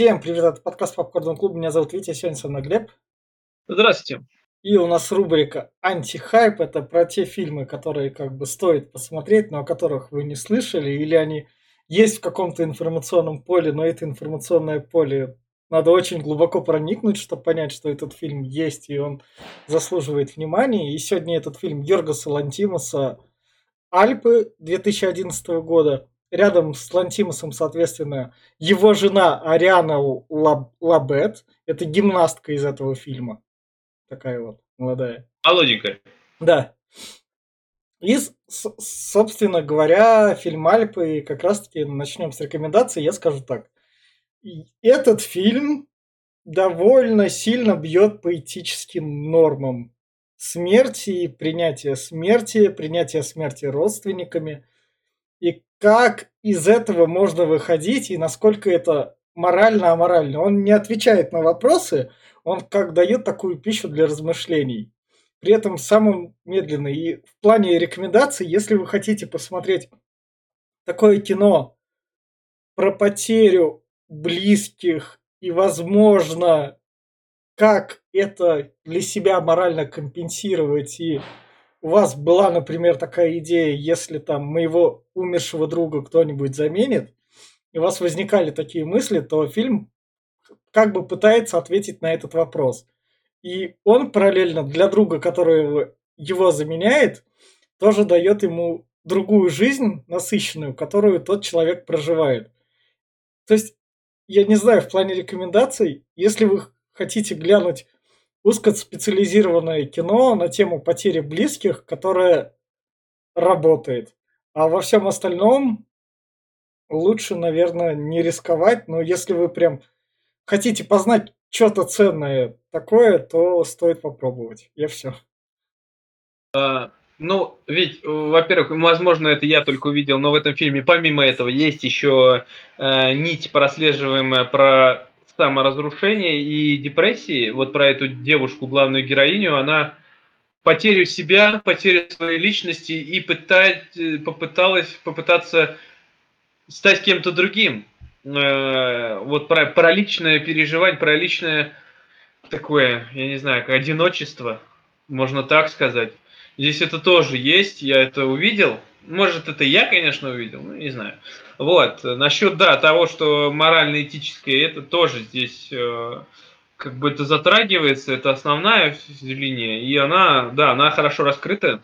Всем привет, это подкаст Попкорн Клуб. Меня зовут Витя, сегодня со мной Глеб. Здравствуйте. И у нас рубрика «Антихайп». Это про те фильмы, которые как бы стоит посмотреть, но о которых вы не слышали, или они есть в каком-то информационном поле, но это информационное поле надо очень глубоко проникнуть, чтобы понять, что этот фильм есть, и он заслуживает внимания. И сегодня этот фильм Йоргаса Лантимуса «Альпы» 2011 года. Рядом с Лантимусом, соответственно, его жена Ариана Лаб- Лабет. Это гимнастка из этого фильма. Такая вот молодая. Молоденькая. Да. И, собственно говоря, фильм Альпы, как раз-таки начнем с рекомендаций, я скажу так. Этот фильм довольно сильно бьет по этическим нормам смерти и принятия смерти, принятия смерти родственниками. Как из этого можно выходить, и насколько это морально аморально. Он не отвечает на вопросы, он как дает такую пищу для размышлений. При этом самым медленный. И в плане рекомендаций, если вы хотите посмотреть такое кино про потерю близких и, возможно, как это для себя морально компенсировать. И у вас была, например, такая идея, если там моего умершего друга кто-нибудь заменит, и у вас возникали такие мысли, то фильм как бы пытается ответить на этот вопрос. И он параллельно для друга, который его заменяет, тоже дает ему другую жизнь насыщенную, которую тот человек проживает. То есть я не знаю, в плане рекомендаций, если вы хотите глянуть узкоспециализированное кино на тему потери близких, которое работает. А во всем остальном лучше, наверное, не рисковать. Но если вы прям хотите познать что-то ценное такое, то стоит попробовать. Я все. А, ну, ведь, во-первых, возможно, это я только увидел, но в этом фильме, помимо этого, есть еще э, нить прослеживаемая про саморазрушение и депрессии. Вот про эту девушку, главную героиню, она потерю себя, потерю своей личности и пытать, попыталась попытаться стать кем-то другим. Э, вот про, про личное переживание, про личное такое, я не знаю, одиночество, можно так сказать. Здесь это тоже есть, я это увидел. Может, это я, конечно, увидел, ну, не знаю. Вот, насчет, да, того, что морально-этическое, это тоже здесь э, как бы это затрагивается, это основная линия, и она, да, она хорошо раскрыта.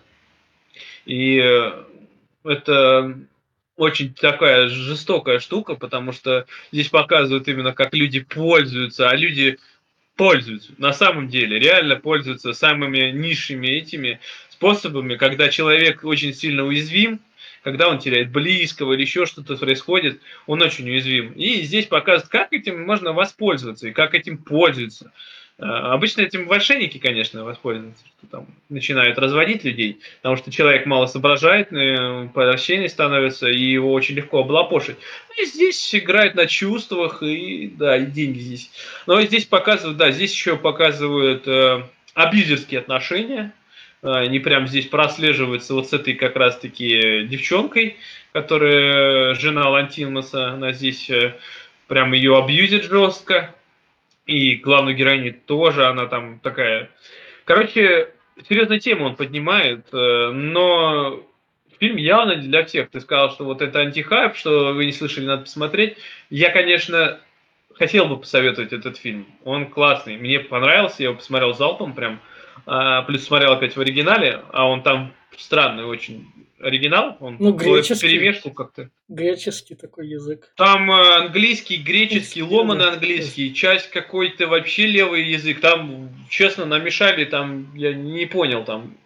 И э, это очень такая жестокая штука, потому что здесь показывают именно, как люди пользуются, а люди пользуются, на самом деле, реально пользуются самыми низшими этими способами, когда человек очень сильно уязвим, когда он теряет близкого или еще что-то происходит, он очень уязвим. И здесь показывают, как этим можно воспользоваться и как этим пользуются. А, обычно этим мошенники, конечно, воспользуются, что там начинают разводить людей, потому что человек мало соображает, э, прощение становится, и его очень легко облапошить. И здесь играют на чувствах, и да, и деньги здесь. Но здесь показывают, да, здесь еще показывают э, абьюзерские отношения, они прям здесь прослеживаются вот с этой как раз-таки девчонкой, которая жена Лантимаса, она здесь э, прям ее абьюзит жестко. И главную героиню тоже, она там такая... Короче, серьезную тему он поднимает, э, но фильм явно для всех. Ты сказал, что вот это антихайп, что вы не слышали, надо посмотреть. Я, конечно, хотел бы посоветовать этот фильм. Он классный. Мне понравился, я его посмотрел залпом прям. А, плюс смотрел опять в оригинале, а он там странный очень оригинал, он ну, греческий, перемешку как-то. Греческий такой язык. Там э, английский, греческий, ломаный английский, часть какой-то вообще левый язык. Там, честно, намешали, там я не понял, там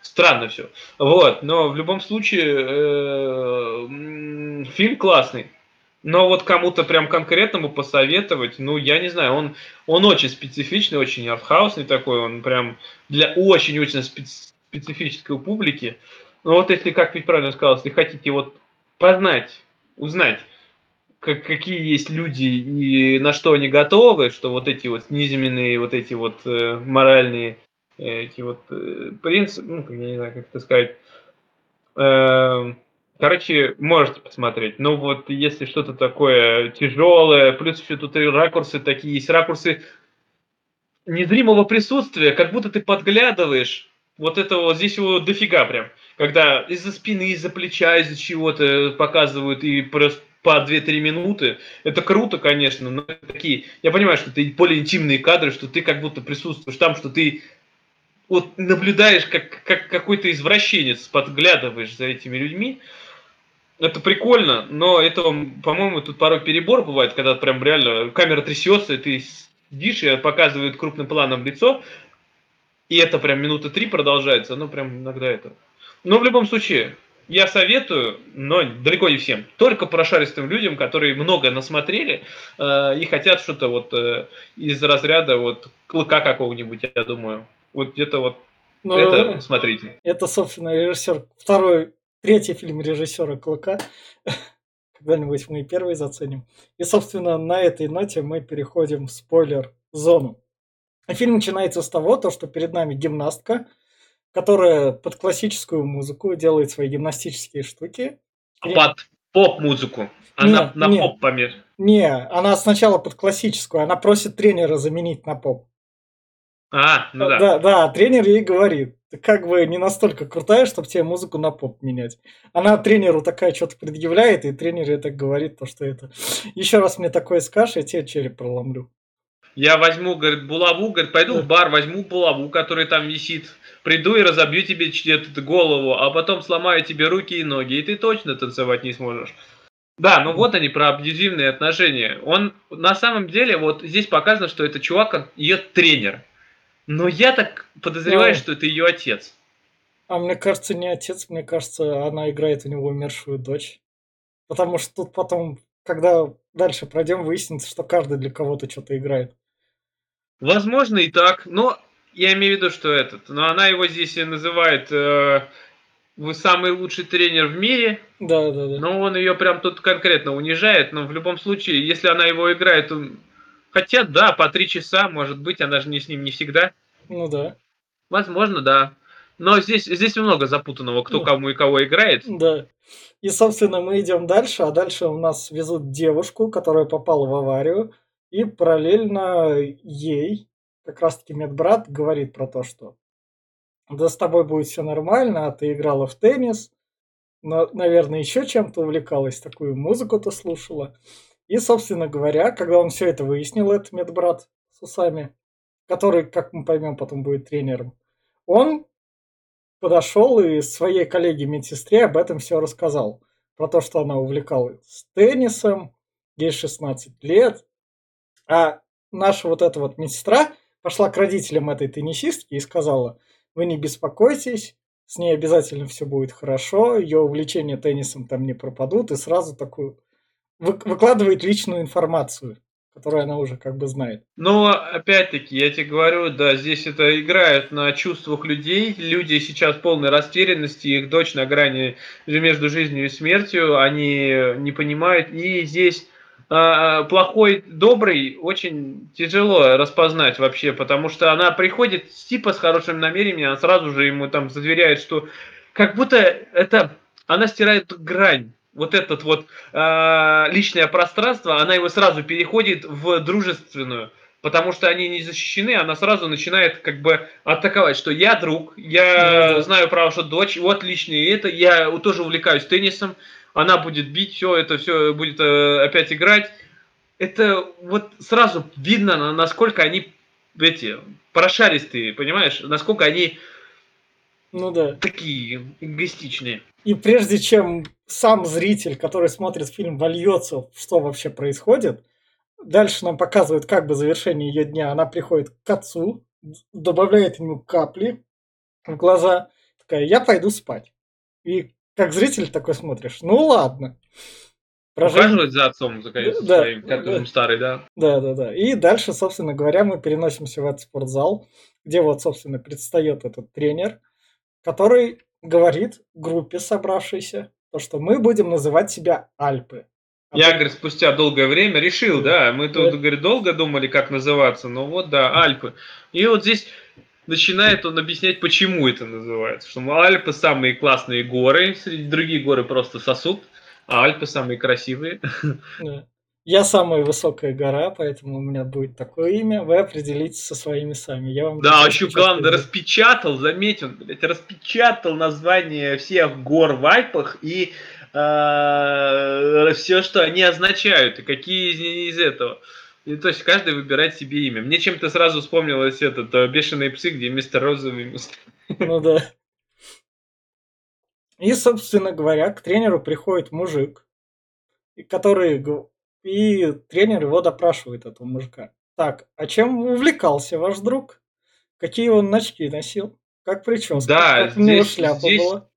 странно все. Вот, но в любом случае э, фильм классный. Но вот кому-то прям конкретному посоветовать, ну, я не знаю, он, он очень специфичный, очень артхаусный такой, он прям для очень-очень специ специфической публики. Ну вот если, как ведь правильно сказал, если хотите вот познать, узнать, как, какие есть люди и на что они готовы, что вот эти вот низменные, вот эти вот э, моральные э, эти вот э, принципы, ну, я не знаю, как это сказать, э, Короче, можете посмотреть. Но вот если что-то такое тяжелое, плюс еще тут и ракурсы такие есть, ракурсы незримого присутствия, как будто ты подглядываешь. Вот это вот здесь его дофига прям. Когда из-за спины, из-за плеча, из-за чего-то показывают и просто по 2-3 минуты. Это круто, конечно, но такие... Я понимаю, что это более интимные кадры, что ты как будто присутствуешь там, что ты вот наблюдаешь, как, как какой-то извращенец, подглядываешь за этими людьми. Это прикольно, но это, по-моему, тут порой перебор бывает, когда прям реально камера трясется, и ты сидишь и показывает крупным планом лицо, и это прям минуты три продолжается, ну прям иногда это. Но в любом случае, я советую, но далеко не всем. Только прошаристым людям, которые много насмотрели э, и хотят что-то вот э, из разряда вот клыка какого-нибудь, я думаю. Вот где-то вот но ну, это смотрите. Это, собственно, режиссер, второй, третий фильм режиссера Клыка. Когда-нибудь мы и первый заценим. И, собственно, на этой ноте мы переходим в спойлер-зону. Фильм начинается с того, то, что перед нами гимнастка, которая под классическую музыку делает свои гимнастические штуки. Под поп-музыку. Она не, на не, поп помер. Не, она сначала под классическую, она просит тренера заменить на поп. А, ну да. Да, да, тренер ей говорит, как бы не настолько крутая, чтобы тебе музыку на поп менять. Она тренеру такая что-то предъявляет, и тренер так говорит, то, что это... Еще раз мне такое скажешь, я тебе череп проломлю. Я возьму, говорит, булаву, говорит, пойду в бар, возьму булаву, которая там висит, приду и разобью тебе голову, а потом сломаю тебе руки и ноги, и ты точно танцевать не сможешь. Да, ну вот они про абьюзивные отношения. Он на самом деле, вот здесь показано, что это чувак, ее тренер. Но я так подозреваю, Но... что это ее отец. А мне кажется, не отец, мне кажется, она играет у него умершую дочь. Потому что тут потом, когда дальше пройдем, выяснится, что каждый для кого-то что-то играет. Возможно и так, но я имею в виду, что этот, но она его здесь называет э, вы самый лучший тренер в мире. Да, да, да. Но он ее прям тут конкретно унижает, но в любом случае, если она его играет, он... хотя да, по три часа, может быть, она же не с ним не всегда. Ну да. Возможно, да. Но здесь, здесь много запутанного, кто ну, кому и кого играет. Да. И, собственно, мы идем дальше, а дальше у нас везут девушку, которая попала в аварию. И параллельно ей как раз-таки медбрат говорит про то, что да с тобой будет все нормально, а ты играла в теннис, но, наверное, еще чем-то увлекалась, такую музыку-то слушала. И, собственно говоря, когда он все это выяснил, этот медбрат с усами, который, как мы поймем, потом будет тренером, он подошел и своей коллеге-медсестре об этом все рассказал. Про то, что она увлекалась теннисом, ей 16 лет, а наша вот эта вот медсестра пошла к родителям этой теннисистки и сказала, вы не беспокойтесь, с ней обязательно все будет хорошо, ее увлечения теннисом там не пропадут, и сразу такую выкладывает личную информацию, которую она уже как бы знает. Но опять-таки, я тебе говорю, да, здесь это играет на чувствах людей. Люди сейчас полной растерянности, их дочь на грани между жизнью и смертью, они не понимают. И здесь а, плохой, добрый очень тяжело распознать вообще, потому что она приходит типа с хорошим намерением, она сразу же ему там заверяет, что как будто это она стирает грань вот этот вот э, личное пространство, она его сразу переходит в дружественную, потому что они не защищены, она сразу начинает как бы атаковать, что я друг, я mm-hmm. знаю право, что дочь, вот личное это, я тоже увлекаюсь теннисом, она будет бить, все это все будет э, опять играть. Это вот сразу видно, насколько они эти прошаристые, понимаешь, насколько они ну да. такие эгоистичные. И прежде чем сам зритель, который смотрит фильм, вольется, что вообще происходит, дальше нам показывают как бы завершение ее дня. Она приходит к отцу, добавляет ему капли в глаза, такая, я пойду спать. И как зритель такой смотришь, ну ладно. Ухаживать за отцом, за да, своим, которым да, старый, да? Да, да, да. И дальше, собственно говоря, мы переносимся в этот спортзал, где вот, собственно, предстает этот тренер, который говорит группе собравшейся, то, что мы будем называть себя Альпы. А Я, говорит, спустя долгое время решил, да, мы тут, да. говорит, долго думали, как называться, но вот, да, Альпы. И вот здесь начинает он объяснять, почему это называется. Что Альпы самые классные горы, среди других горы просто сосуд, а Альпы самые красивые. Да. Я самая высокая гора, поэтому у меня будет такое имя. Вы определитесь со своими сами. Я вам да, еще главное, распечатал, заметь, он, блядь, распечатал название всех гор в Альпах и э, все, что они означают, и какие из, из этого. И, то есть каждый выбирает себе имя. Мне чем-то сразу вспомнилось этот э, «Бешеные псы», где мистер Розовый. Ну да. И, собственно говоря, к тренеру приходит мужик, который и тренер его допрашивает, этого мужика. Так, а чем увлекался ваш друг? Какие он очки носил? Как прическа? Да, как здесь, шляпа здесь, была?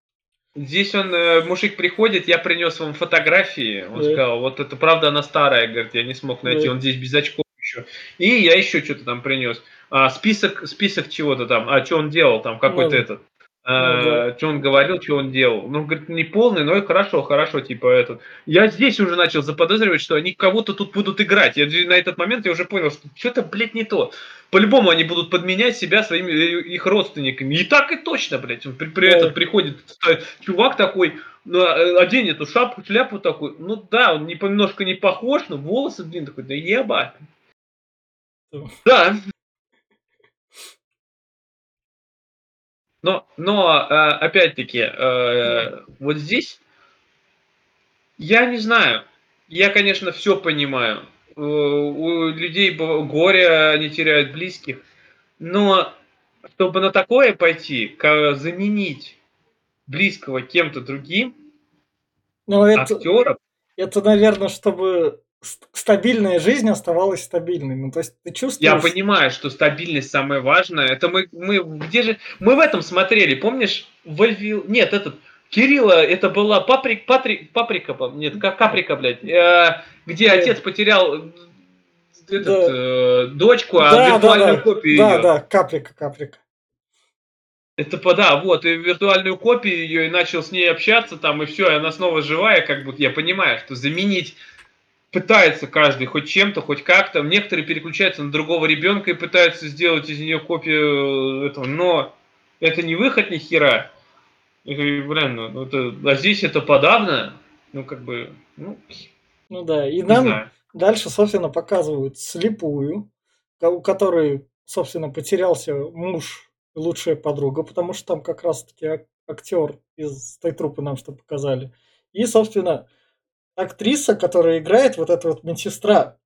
Здесь он, э, мужик приходит, я принес вам фотографии. Он Да. сказал, вот это правда она старая, говорит, я не смог найти. Да. Он здесь без очков еще. И я еще что-то там принес. А, список, список чего-то там. А что он делал там, какой-то Ну, этот. А, да. Что он говорил, что он делал. Ну, говорит, не полный, но и хорошо, хорошо, типа этот. Я здесь уже начал заподозривать, что они кого-то тут будут играть. Я на этот момент я уже понял, что что-то, блядь, не то. По-любому они будут подменять себя своими э, их родственниками. И так и точно, блядь. При, при Да. этот приходит э, чувак такой, ну, э, одень эту шапку, шляпу такой. Ну да, он не, немножко не похож, но волосы, блин, такой, да ебать. Да. Но, но э, опять-таки, э, вот здесь я не знаю. Я, конечно, все понимаю. Э, У людей горе, они теряют близких. Но чтобы на такое пойти, заменить близкого кем-то другим, Ну, это, актера, это, наверное, чтобы стабильная жизнь оставалась стабильной. Ну, то есть ты я чувствуешь... понимаю, что стабильность самое важное. Это мы, мы где же мы в этом смотрели, помнишь? Вольвил, нет, этот Кирилла, это была паприк, патрик, паприка, нет, как каприка, блядь, э, где Да. отец потерял э, этот, Да. э, дочку, а Да, да, виртуальную да. копию Да, ее. да, каприка, каприка. Это по- да, вот, и виртуальную копию ее, и начал с ней общаться там, и все, и она снова живая, как будто я понимаю, что заменить пытается каждый хоть чем-то, хоть как-то. Некоторые переключаются на другого ребенка и пытаются сделать из нее копию этого, но это не выход ни хера. Говорю, блин, ну, ну это, а здесь это подавно, ну как бы, ну, Ну да, и нам знаю. дальше, собственно, показывают слепую, у которой, собственно, потерялся муж и лучшая подруга, потому что там как раз-таки ак- актер из той трупы нам что показали. И, собственно, актриса, которая играет вот эта вот медсестра.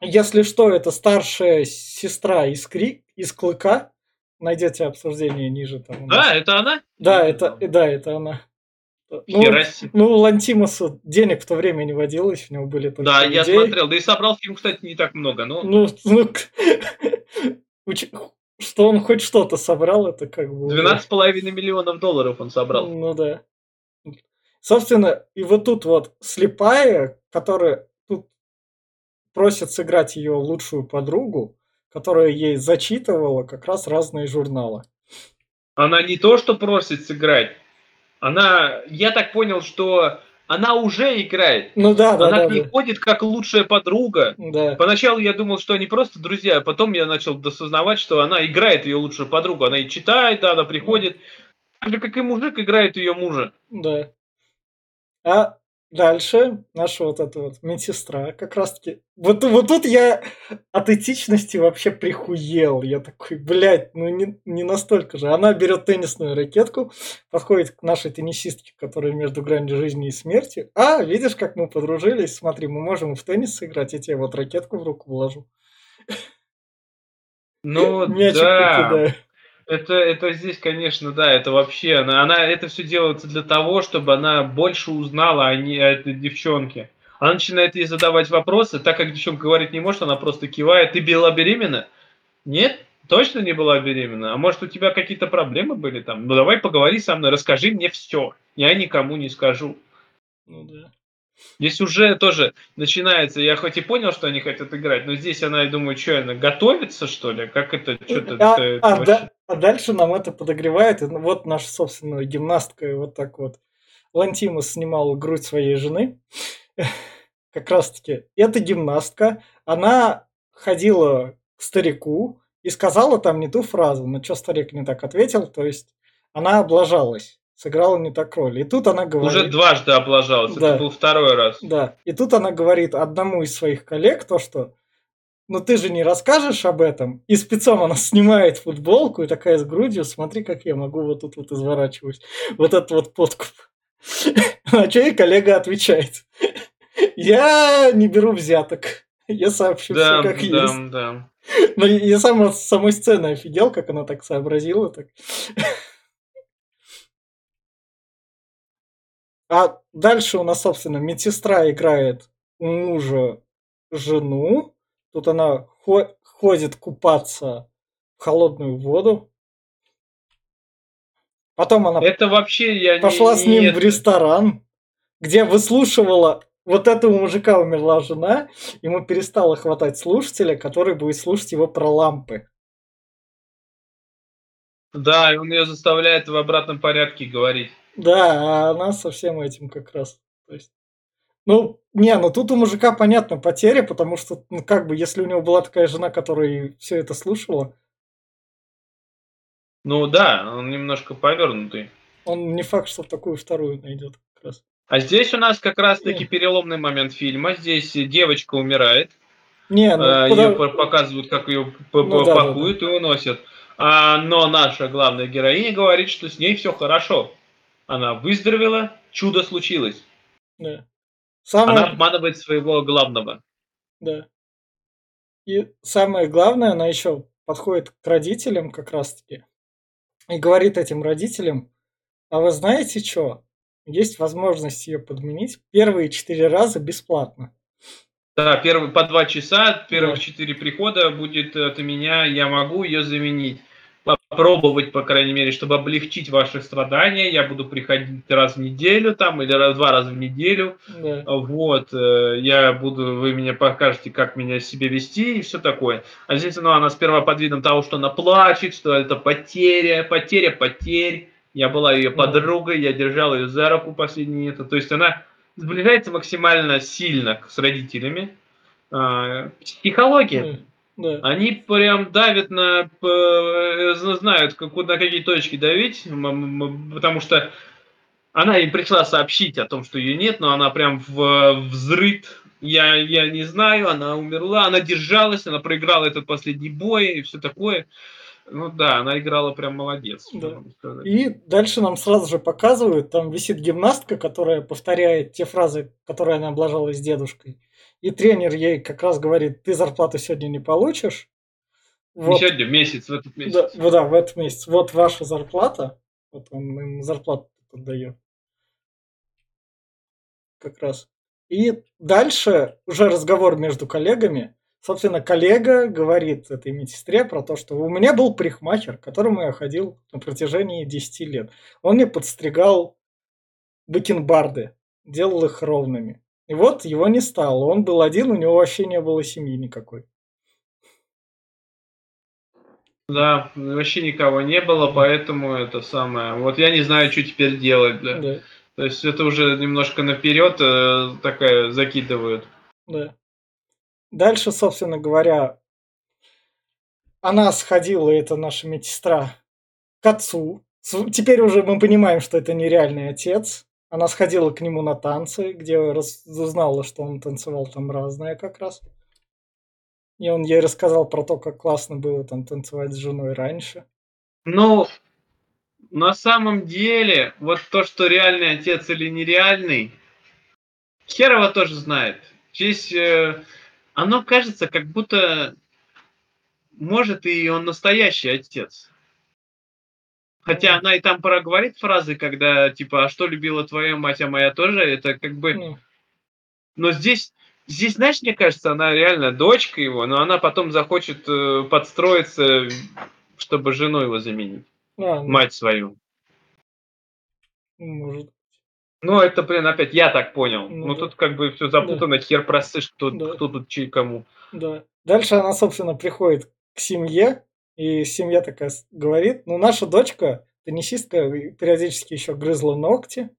Если что, это старшая сестра из, Кри... из Клыка. Найдете обсуждение ниже там. Да, это она? Да, это, да, это она. Ну, Хера себе. ну, у Лантимуса денег в то время не водилось, у него были только Да, я идеи. смотрел, да и собрал фильм, кстати, не так много, но... Ну, ну, что он хоть что-то собрал, это как бы... уже- 12,5 миллионов долларов он собрал. Ну да. Собственно, и вот тут вот слепая, которая тут просит сыграть ее лучшую подругу, которая ей зачитывала как раз разные журналы. Она не то, что просит сыграть, она, я так понял, что она уже играет. Ну да, да, она да, ней да. как лучшая подруга. Да. Поначалу я думал, что они просто друзья, а потом я начал досознавать, что она играет ее лучшую подругу. Она и читает, да, она приходит. Так же, как и мужик играет ее мужа. Да. А дальше наша вот эта вот медсестра как раз-таки... Вот, вот тут я от этичности вообще прихуел. Я такой, блядь, ну не, не настолько же. Она берет теннисную ракетку, подходит к нашей теннисистке, которая между гранью жизни и смерти. А, видишь, как мы подружились? Смотри, мы можем в теннис сыграть, я тебе вот ракетку в руку вложу. Ну, Мячик да. покидаю. Это, это здесь, конечно, да, это вообще, она, она, это все делается для того, чтобы она больше узнала о, ней, о этой девчонке. Она начинает ей задавать вопросы, так как девчонка говорить не может, она просто кивает. Ты была беременна? Нет? Точно не была беременна? А может у тебя какие-то проблемы были там? Ну давай поговори со мной, расскажи мне все. Я никому не скажу. Ну да. Здесь уже тоже начинается, я хоть и понял, что они хотят играть, но здесь она, я думаю, что она готовится, что ли? Как это, что-то... А, это а вообще- да- а дальше нам это подогревает. И вот наша собственная гимнастка, вот так вот. Лантимус снимал грудь своей жены. Как раз таки, эта гимнастка, она ходила к старику и сказала там не ту фразу. Но что старик не так ответил, то есть она облажалась, сыграла не так роль. И тут она говорит... Уже дважды облажалась, Да. это был второй раз. Да, и тут она говорит одному из своих коллег то, что ну ты же не расскажешь об этом. И спецом она снимает футболку и такая с грудью, смотри, как я могу вот тут вот изворачивать. Вот этот вот подкуп. А что ей коллега отвечает? Я не беру взяток. Я сообщу Да, все как да, есть. да. Но я сам от самой сцены офигел, как она так сообразила. Так. А дальше у нас, собственно, медсестра играет мужа жену. Тут она хо- ходит купаться в холодную воду. Потом она Это вообще я не- пошла с не ним в это. ресторан, где выслушивала вот этого мужика умерла жена, ему перестало хватать слушателя, который будет слушать его про лампы. Да, и он ее заставляет в обратном порядке говорить. Да, а она со всем этим как раз. То есть, ну, не, ну тут у мужика понятно потеря, потому что, ну, как бы, если у него была такая жена, которая все это слушала, Ну да, он немножко повернутый. он не факт, что такую вторую найдет как раз. А здесь у нас как раз-таки переломный момент фильма. Здесь девочка умирает. Не, ну, Э, её по- показывают, как ее Ну да, да, пакуют и уносят. А, но наша главная героиня говорит, что с ней все хорошо. Она выздоровела, чудо случилось. да. Самое... Она обманывает своего главного. Да. И самое главное, она еще подходит к родителям как раз-таки и говорит этим родителям, а вы знаете что? Есть возможность ее подменить первые четыре раза бесплатно. Да, первый, по два часа, первых Да. четыре прихода будет от меня, я могу ее заменить. Попробовать, по крайней мере, чтобы облегчить ваши страдания. Я буду приходить раз в неделю там или раз, два раза в неделю. Да. Вот, э, я буду, вы мне покажете, как меня себе вести и все такое. А здесь, ну, она сперва под видом того, что она плачет, что это потеря, потеря, потерь. Я была ее подругой, я держал ее за руку последнее это. То есть она сближается максимально сильно с родителями. А, Психология. Да. Они прям давят на, п- знают, как, на какие точки давить, потому что она им пришла сообщить о том, что ее нет, но она прям в взрыт. Я, я не знаю, она умерла, она держалась, она проиграла этот последний бой и все такое. Ну да, она играла прям молодец. Да. И дальше нам сразу же показывают, там висит гимнастка, которая повторяет те фразы, которые она облажалась с дедушкой. И тренер ей как раз говорит, ты зарплату сегодня не получишь. Не Вот. сегодня, месяц, в этот Да, месяц. вот, да, в этот месяц. Вот ваша зарплата. Вот он им зарплату дает. Как раз. И дальше уже разговор между коллегами. Собственно, коллега говорит этой медсестре про то, что у меня был парикмахер, к которому я ходил на протяжении 10 лет. Он мне подстригал бакенбарды, делал их ровными. И вот его не стало. Он был один, у него вообще не было семьи никакой. Да, вообще никого не было, поэтому это самое. Вот я не знаю, что теперь делать. Да. Да, То есть это уже немножко наперед э, такая закидывают. да. Дальше, собственно говоря, она сходила, это наша медсестра, к отцу. Теперь уже мы понимаем, что это нереальный отец. Она сходила к нему на танцы, где раз- узнала, что он танцевал там разное как раз. И он ей рассказал про то, как классно было там танцевать с женой раньше. Ну, на самом деле, вот то, что реальный отец или нереальный, хер его тоже знает. Здесь э, оно кажется, как будто может и он настоящий отец. Хотя она и там пора говорит фразы, когда типа, а что любила твоя мать, а моя тоже, это как бы... Но здесь, здесь, знаешь, мне кажется, она реально дочка его, но она потом захочет э, подстроиться, чтобы жену его заменить, а, ну, мать свою. может. Ну, это, блин, опять я так понял. Ну Ну, да. тут как бы все запутано, хер просышь, кто, Да. кто тут чей кому. Да. Дальше она, собственно, приходит к семье, и семья такая говорит, ну, наша дочка, теннисистка, периодически еще грызла ногти.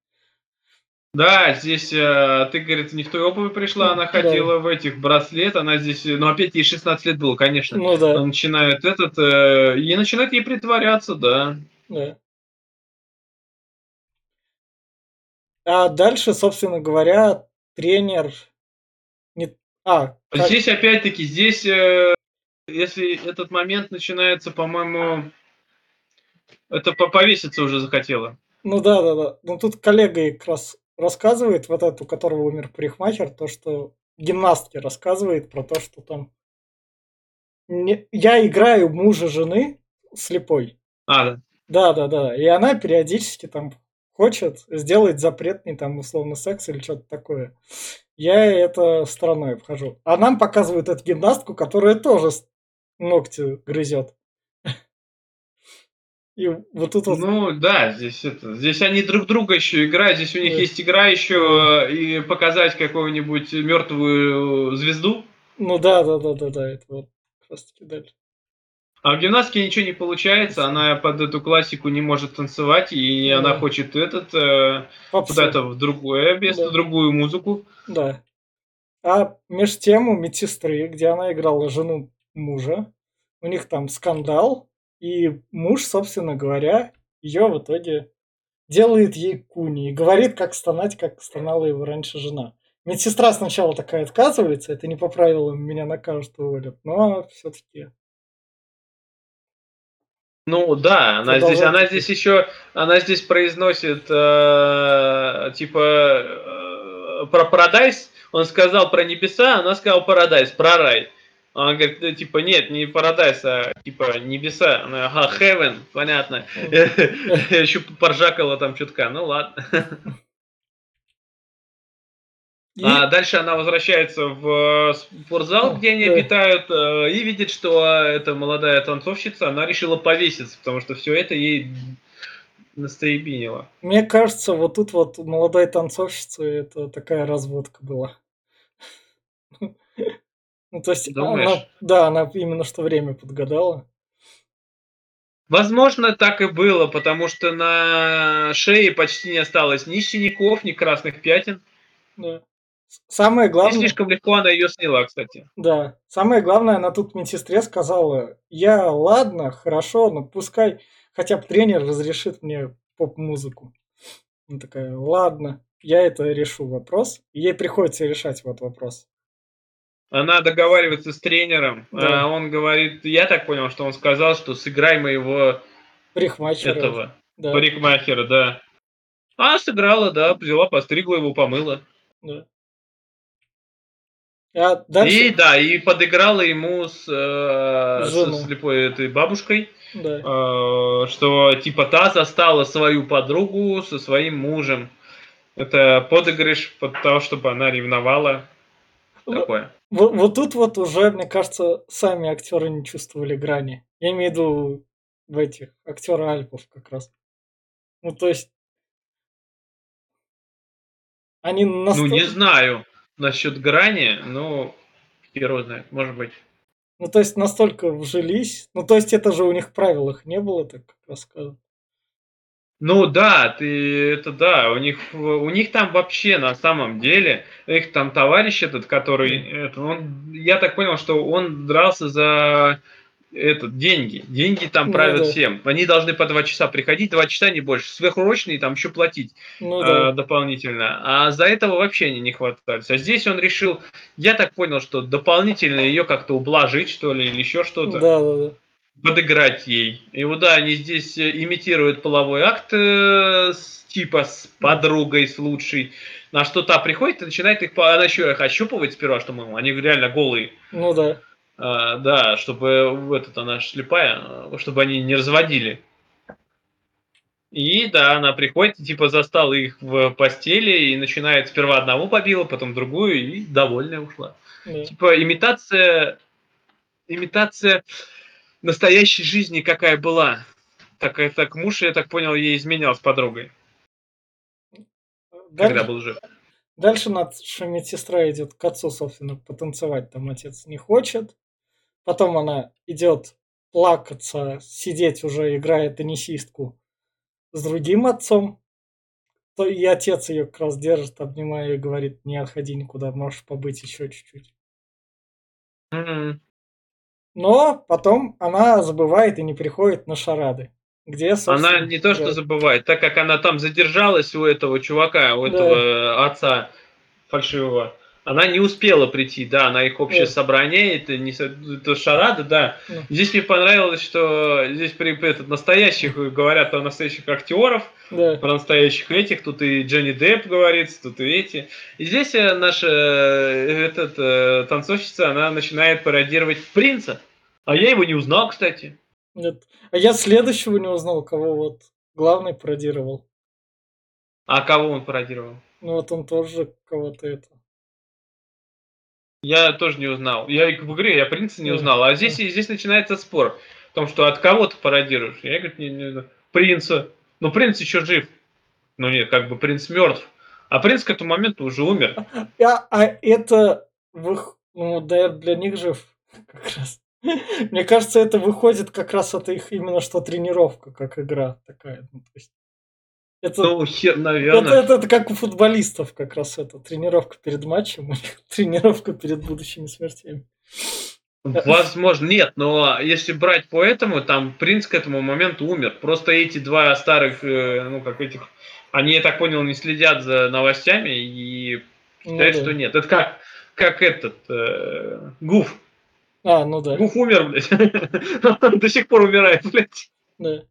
Да, здесь э, ты, говорит, не в той обуви пришла, она ходила в этих браслет, она здесь, ну опять ей 16 лет было, конечно. Ну да. Она начинает этот, э, и начинает ей притворяться, да. Да. А дальше, собственно говоря, тренер... Не... А, как... Здесь опять-таки, здесь, э, если этот момент начинается, по-моему, это повеситься уже захотела. Ну да, да, да. Ну тут коллега как раз рассказывает, вот этот, у которого умер парикмахер, то, что гимнастки рассказывает про то, что там не... я играю мужа жены слепой. А, да. Да, да, да. И она периодически там хочет сделать запретный там условно секс или что-то такое. Я это стороной обхожу. А нам показывают эту гимнастку, которая тоже ногти грызет. И вот тут вот... Ну да, здесь это, здесь они друг друга еще играют, здесь у них да. есть игра еще э, и показать какую-нибудь мертвую звезду. Ну да, да, да, да, да, это вот как раз таки дальше. А в гимнастике ничего не получается, она под эту классику не может танцевать, и да. она хочет этот э, куда-то в другое место, да. другую музыку. Да. А меж тем у медсестры, где она играла жену мужа, у них там скандал, и муж, собственно говоря, ее в итоге делает ей куни и говорит, как стонать, как стонала его раньше жена. Медсестра сначала такая отказывается, это не по правилам, меня накажут, уволят, но все-таки ну да, она здесь, она здесь еще, она здесь произносит э, типа э, про парадайз. Он сказал про небеса, она сказала парадайз, про рай. Он говорит, ну, типа, нет, не Paradise, а типа небеса. Она, ага, Heaven, понятно. Еще поржакала там чутка, ну ладно. А дальше она возвращается в спортзал, где они обитают, э, и видит, что эта молодая танцовщица, она решила повеситься, потому что все это ей настоебинило. Мне кажется, вот тут вот молодая танцовщица, это такая разводка была. Ну, то есть, Думаешь? она, да, она именно что время подгадала. Возможно, так и было, потому что на шее почти не осталось ни синяков, ни красных пятен. Да. Самое главное... И слишком легко она ее сняла, кстати. Да. Самое главное, она тут медсестре сказала, я, ладно, хорошо, но пускай хотя бы тренер разрешит мне поп-музыку. Она такая, ладно, я это решу вопрос. И ей приходится решать вот вопрос. Она договаривается с тренером. Да. А он говорит, я так понял, что он сказал, что сыграй моего парикмахера. Этого, да. парикмахера, да. А сыграла, да, взяла, постригла его, помыла. Да. А дальше... И да, и подыграла ему с, э, с слепой этой бабушкой, да. э, что типа та застала свою подругу со своим мужем. Это подыгрыш под того, чтобы она ревновала. Такое. Вот, вот тут вот уже, мне кажется, сами актеры не чувствовали грани. Я имею в виду в этих актеры Альпов как раз. Ну, то есть они настолько... Ну, не знаю насчет грани, ну, хер знает, может быть. Ну, то есть настолько вжились. Ну, то есть это же у них в правилах не было, так рассказывать. Ну да, ты это да, у них у них там вообще на самом деле их там товарищ этот, который, это, он, я так понял, что он дрался за это деньги, деньги там ну, правят да. всем. Они должны по два часа приходить, два часа не больше, сверхурочные там еще платить ну, да. э, дополнительно. А за этого вообще они не хватались. А здесь он решил, я так понял, что дополнительно ее как-то ублажить что ли или еще что-то. Да, да, да подыграть ей. И вот да, они здесь э, имитируют половой акт э, с, типа с подругой, с лучшей. На что та приходит и начинает их, она еще их ощупывать сперва, что мы, они реально голые. Ну да. А, да, чтобы этот, она слепая, чтобы они не разводили. И да, она приходит, типа застала их в постели и начинает сперва одного побила, потом другую и довольная ушла. Да. Типа имитация, имитация настоящей жизни какая была. Так, так муж, я так понял, ей изменял с подругой. Дальше, когда был жив. Дальше наша медсестра идет к отцу, собственно, потанцевать. Там отец не хочет. Потом она идет плакаться, сидеть уже, играя теннисистку с другим отцом. то и отец ее как раз держит, обнимая и говорит, не отходи никуда, можешь побыть еще чуть-чуть. Мгм. Но потом она забывает и не приходит на шарады. Где, Она не то что да. забывает, так как она там задержалась у этого чувака, у Да. этого отца фальшивого, она не успела прийти, да, на их общее Да. собрание, это не это шарада, да. Ну. Здесь мне понравилось, что здесь при этот настоящих говорят про настоящих актеров, Да. про настоящих этих, тут и Джонни Депп говорится, тут и эти. И здесь э, наша э, этот, э, танцовщица, она начинает пародировать принца. А я его не узнал, кстати. Нет. А я следующего не узнал, кого вот главный пародировал. А кого он пародировал? Ну вот он тоже кого-то это. Я тоже не узнал. Я в игре, я принца не узнал. А здесь, здесь начинается спор. В том, что от кого ты пародируешь. Я говорю, не, не, принца. Ну, принц еще жив. Ну нет, как бы принц мертв. А принц к этому моменту уже умер. А, а это ну, да, для них же как раз. Мне кажется, это выходит как раз от их именно что тренировка, как игра такая. Ну, то есть это, Ну, хер, наверное. это, это как у футболистов как раз это. Тренировка перед матчем, них тренировка перед будущими смертями. Возможно, нет, но если брать по этому, там принц к этому моменту умер. Просто эти два старых, э, ну как этих, они, я так понял, не следят за новостями и Ну считают, да. что нет. Это как, как этот, э, Гуф. А, ну да. Гуф умер, блядь. До сих пор умирает, блядь. Да.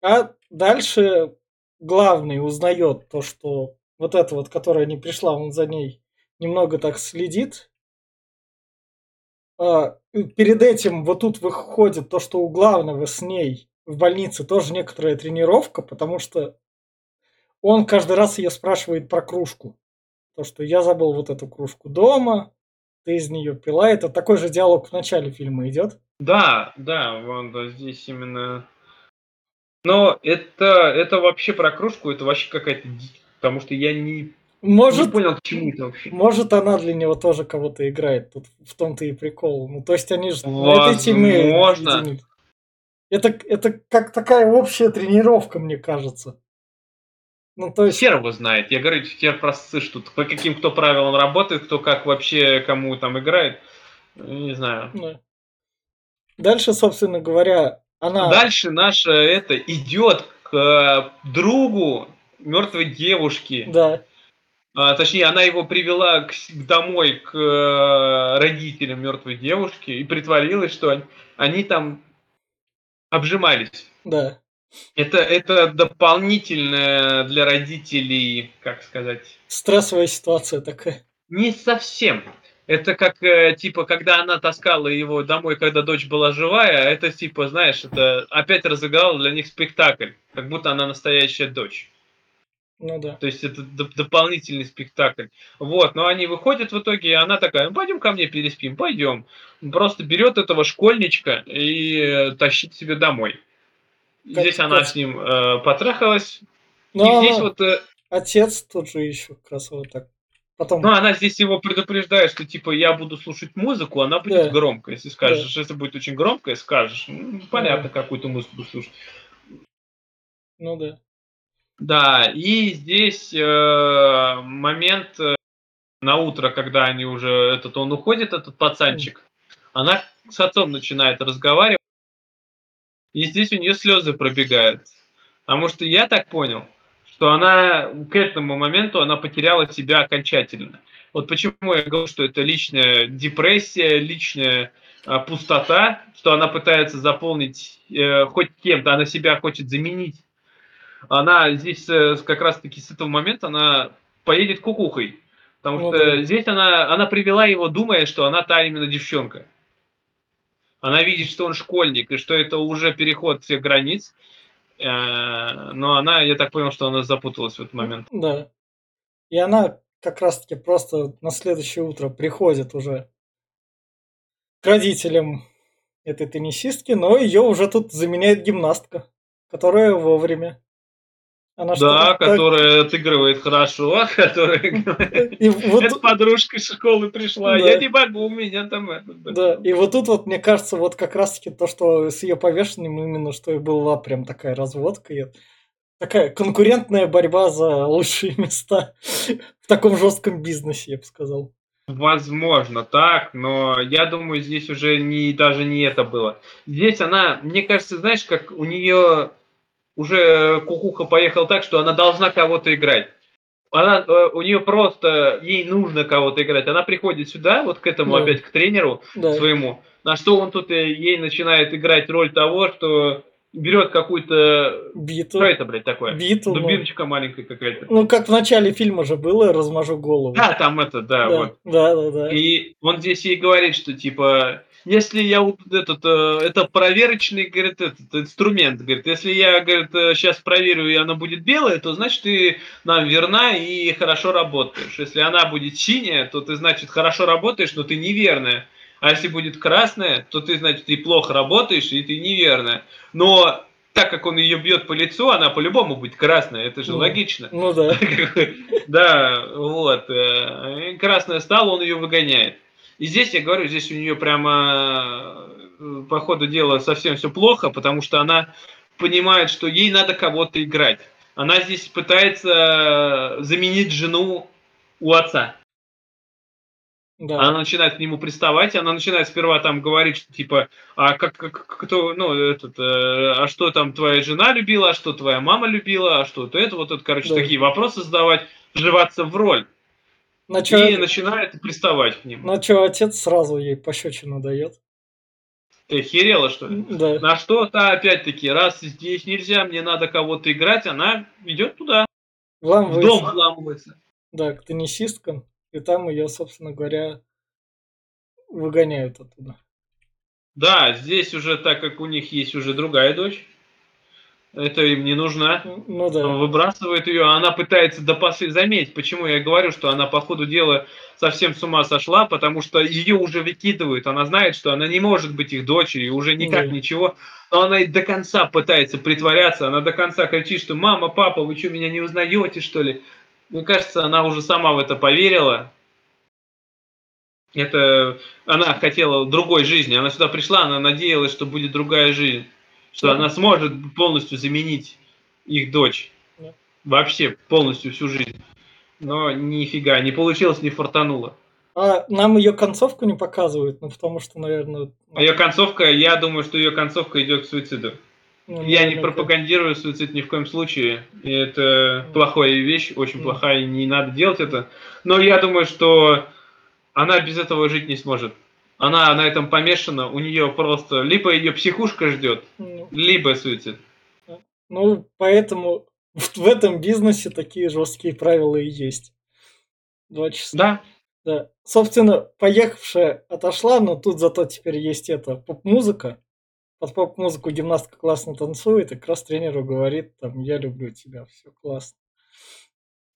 А дальше главный узнает то, что вот эта вот, которая не пришла, он за ней немного так следит. А, перед этим вот тут выходит то, что у главного с ней в больнице тоже некоторая тренировка, потому что он каждый раз ее спрашивает про кружку. То, что я забыл вот эту кружку дома, ты из нее пила. Это такой же диалог в начале фильма идет. Да, да, да, здесь именно... Но это, это вообще про кружку, это вообще какая-то дичь, потому что я не, не Может, понял, к чему это вообще. Может, она для него тоже кого-то играет. Тут в том-то и прикол. Ну, то есть они же на этой теме Возможно. объединили. Это, это как такая общая тренировка, мне кажется. Ну, то есть, Хер его знает. Я говорю, хер просто что по каким кто правилам работает, кто как вообще кому там играет. Не знаю. да. Дальше, собственно говоря, она... Дальше наша это идет к э, другу мертвой девушки. Да, А, точнее, она его привела к домой к э, родителям мертвой девушки и притворилась, что они, они там обжимались. да. Это, это дополнительное для родителей, как сказать, Стрессовая ситуация такая. не совсем. Это как, э, типа, когда она таскала его домой, когда дочь была живая, это, типа, знаешь, это опять разыграло для них спектакль, как будто она настоящая дочь. Ну да. То есть это доп- дополнительный спектакль. Вот, но они выходят в итоге, и она такая, ну пойдем ко мне переспим, пойдем. Просто берет этого школьничка и э, тащит себе домой. Как- здесь она с ним э, потрахалась. Но и здесь вот, э, отец тут же еще как раз вот так. Потом... ну она здесь его предупреждает, что типа я буду слушать музыку, она будет Да. громкая. Если скажешь, если будет очень громкая, скажешь, ну, понятно, какую-то музыку слушать. Ну да. Да, и здесь э, момент э, на утро, когда они уже этот он уходит, этот пацанчик, она с отцом начинает разговаривать, и здесь у нее слезы пробегают. Потому что я так понял, что она к этому моменту она потеряла себя окончательно. Вот почему я говорю, что это личная депрессия, личная а, пустота, что она пытается заполнить э, хоть кем-то, она себя хочет заменить она здесь э, как раз-таки с этого момента она поедет кукухой. Потому Ну что да. здесь она, она привела его, думая, что она та именно девчонка. Она видит, что он школьник, и что это уже переход всех границ. Э, Но она, я так понял, что она запуталась в этот момент. Да. И она как раз-таки просто на следующее утро приходит уже к родителям этой теннисистки, но ее уже тут заменяет гимнастка, которая вовремя. Она Да, так- которая отыгрывает хорошо, которая И вот, эта подружка из школы пришла, Да. я не могу, у меня там это. да, и вот тут вот, мне кажется, вот как раз-таки то, что с ее повешением именно, что и была прям такая разводка. И такая конкурентная борьба за лучшие места в таком жестком бизнесе, я бы сказал. Возможно, так, но я думаю, здесь уже не, даже не это было. Здесь она, мне кажется, знаешь, как у нее уже кукуха поехала так, что она должна кого-то играть. Она, э, у нее просто, ей нужно кого-то играть. Она приходит сюда, вот к этому да. опять, к тренеру да. своему, на что он тут э, ей начинает играть роль того, что берет какую-то... Биту. Что это, блядь, такое? Биту. Ну. Дубиночка ну... маленькая какая-то. Ну, как в начале фильма же было, размажу голову. Да, там это, да, да вот. Да, да, да. И он здесь ей говорит, что, типа, если я этот, э, это проверочный, говорит, этот инструмент, говорит, если я, говорит, сейчас проверю, и она будет белая, то значит ты нам верна и хорошо работаешь. Если она будет синяя, то ты, значит, хорошо работаешь, но ты неверная. А если будет красная, то ты, значит, ты плохо работаешь, и ты неверная. Но так как он ее бьет по лицу, она по-любому будет красная, это же ну, логично. Ну да. Да, вот. Э, красная стала, он ее выгоняет. И здесь, я говорю, здесь у нее прямо э, по ходу дела совсем все плохо, потому что она понимает, что ей надо кого-то играть. Она здесь пытается заменить жену у отца. Да. Она начинает к нему приставать, она начинает сперва там говорить, что типа, а как, как кто, ну, этот, э, а что там твоя жена любила, а что твоя мама любила, а что то это, вот это, короче, да. такие вопросы задавать, вживаться в роль. На чё... И начинает приставать к ним. Ну что, отец сразу ей пощечину дает. Ты охерела, что ли? Да. На что-то, опять-таки, раз здесь нельзя, мне надо кого-то играть, она идет туда. Вламывается. В дом вламывается. Да, к теннисисткам. И там ее, собственно говоря, выгоняют оттуда. Да, здесь уже, так как у них есть уже другая дочь, это им не нужна. Ну да. Он выбрасывает ее, а она пытается до последнего. Заметь, почему я говорю, что она по ходу дела совсем с ума сошла, потому что ее уже выкидывают. Она знает, что она не может быть их дочерью, уже никак да. ничего. Но она и до конца пытается притворяться. Она до конца кричит, что мама, папа, вы что, меня не узнаете, что ли? Мне кажется, она уже сама в это поверила. Это она хотела другой жизни. Она сюда пришла, она надеялась, что будет другая жизнь. Что она сможет полностью заменить их дочь. Да. Вообще полностью всю жизнь. Но нифига, не получилось, не фартануло. А нам ее концовку не показывают, ну потому что, наверное... Ее концовка, я думаю, что ее концовка идет к суициду. Ну, я не пропагандирую суицид ни в коем случае. И это плохая вещь, очень плохая, и не надо делать это. Но я думаю, что она без этого жить не сможет. Она на этом помешана, у нее просто либо ее психушка ждет, ну, либо суицид. Ну, поэтому в этом бизнесе такие жесткие правила и есть. Два часа. Да. Да. Собственно, поехавшая отошла, но тут зато теперь есть это поп-музыка под поп-музыку гимнастка классно танцует, и как раз тренеру говорит, там, я люблю тебя, все классно.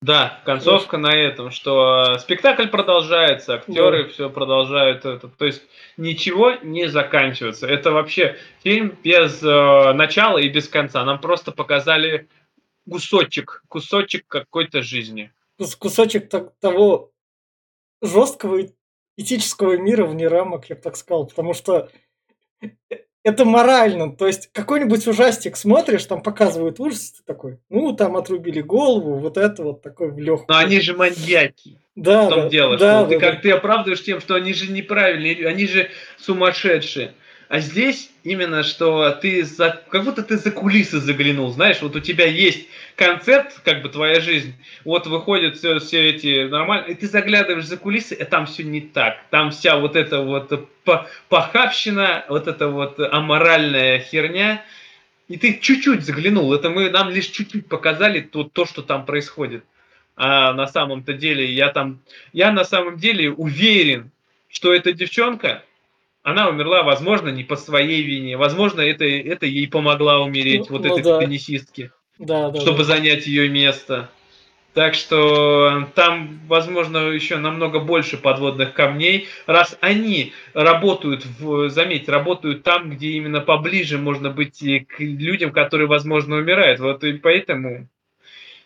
Да, концовка на этом, что спектакль продолжается, актеры да. все продолжают это. То есть ничего не заканчивается. Это вообще фильм без э, начала и без конца. Нам просто показали кусочек, кусочек какой-то жизни. Кусочек того жесткого этического мира вне рамок, я бы так сказал. Потому что это морально. То есть какой-нибудь ужастик смотришь, там показывают ужас, ты такой, ну, там отрубили голову, вот это вот такой в легкую. Но они же маньяки. Да, в том да, дело, да, что да, ты да. как ты оправдываешь тем, что они же неправильные, они же сумасшедшие. А здесь именно, что ты за, как будто ты за кулисы заглянул, знаешь, вот у тебя есть концерт, как бы твоя жизнь, вот выходят все, все эти нормально, и ты заглядываешь за кулисы, и там все не так, там вся вот эта вот похабщина, вот эта вот аморальная херня, и ты чуть-чуть заглянул, это мы нам лишь чуть-чуть показали то, то, что там происходит. А на самом-то деле я там, я на самом деле уверен, что эта девчонка, она умерла, возможно, не по своей вине. Возможно, это, это ей помогла умереть, ну, вот ну, этой да. теннисистке, да, да, чтобы да. занять ее место. Так что там, возможно, еще намного больше подводных камней, раз они работают, в, заметь, работают там, где именно поближе можно быть к людям, которые, возможно, умирают. Вот и поэтому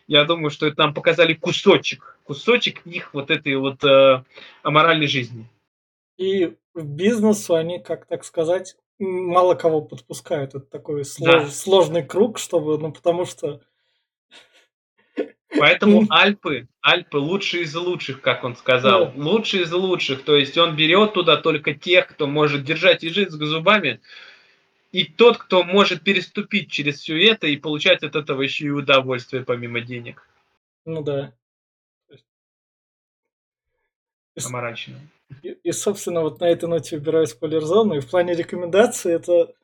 я думаю, что это нам показали кусочек, кусочек их вот этой вот э, аморальной жизни. И в бизнесу они, как так сказать, мало кого подпускают. Это такой слож, да. сложный круг, чтобы, ну, потому что Поэтому Альпы, Альпы лучшие из лучших, как он сказал. Лучшие из лучших. То есть он берет туда только тех, кто может держать язык за зубами, и тот, кто может переступить через все это и получать от этого еще и удовольствие помимо денег. Ну да. Аморачно. И, и, собственно, вот на этой ноте убираю спойлер-зону. И в плане рекомендаций это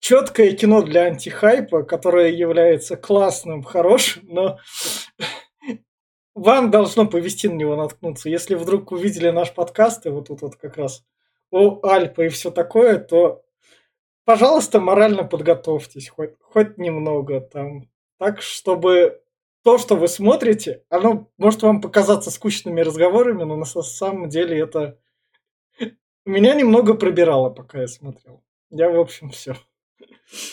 четкое кино для антихайпа, которое является классным, хорошим, но вам должно повести на него наткнуться. Если вдруг увидели наш подкаст, и вот тут вот как раз о Альпа и все такое, то, пожалуйста, морально подготовьтесь, хоть, хоть немного там. Так, чтобы то, что вы смотрите, оно может вам показаться скучными разговорами, но на самом деле это меня немного пробирало, пока я смотрел. Я, в общем, все.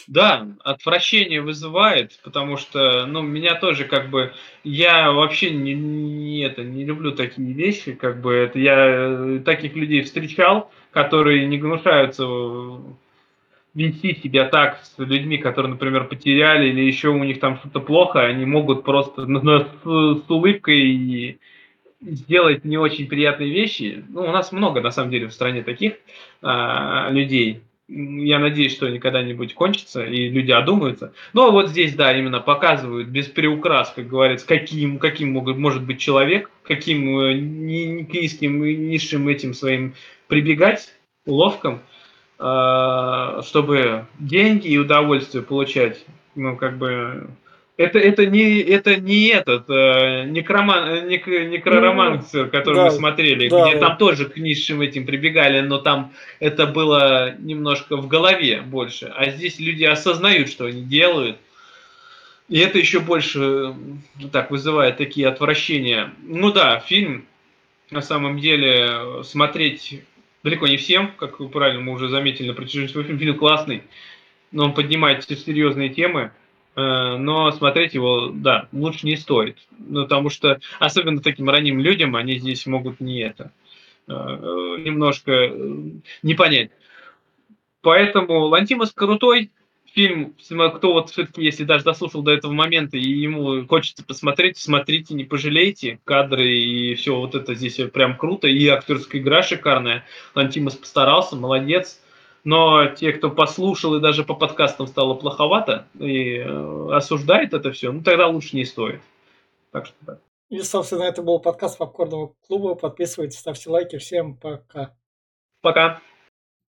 Да, отвращение вызывает, потому что, ну, меня тоже как бы, я вообще не, не это, не люблю такие вещи, как бы, это я э, таких людей встречал, которые не гнушаются вести себя так с людьми, которые, например, потеряли или еще у них там что-то плохо, они могут просто с, с улыбкой сделать не очень приятные вещи. Ну, у нас много, на самом деле, в стране таких а, людей. Я надеюсь, что они когда-нибудь кончатся, и люди одумаются. Но вот здесь, да, именно показывают без приукрас, как говорится, каким, каким могут, может быть человек, каким э, низким и низшим этим своим прибегать уловкам – чтобы деньги и удовольствие получать, ну, как бы, это, это не это не этот э, некроман, нек, некроромансер, который да, мы смотрели, да, где да. там тоже к низшим этим прибегали, но там это было немножко в голове больше. А здесь люди осознают, что они делают. И это еще больше так вызывает такие отвращения. Ну да, фильм на самом деле смотреть далеко не всем, как вы правильно мы уже заметили на протяжении своего фильма. Фильм классный, но он поднимает все серьезные темы, э, но смотреть его, да, лучше не стоит. Ну, потому что, особенно таким ранним людям, они здесь могут не это, э, немножко не понять. Поэтому Лантимос крутой, фильм, кто вот все-таки, если даже дослушал до этого момента, и ему хочется посмотреть, смотрите, не пожалейте. Кадры и все вот это здесь прям круто. И актерская игра шикарная. Лантимос постарался, молодец. Но те, кто послушал и даже по подкастам стало плоховато и э, осуждает это все, ну тогда лучше не стоит. Так что да. И, собственно, это был подкаст Попкорного клуба. Подписывайтесь, ставьте лайки. Всем пока. Пока.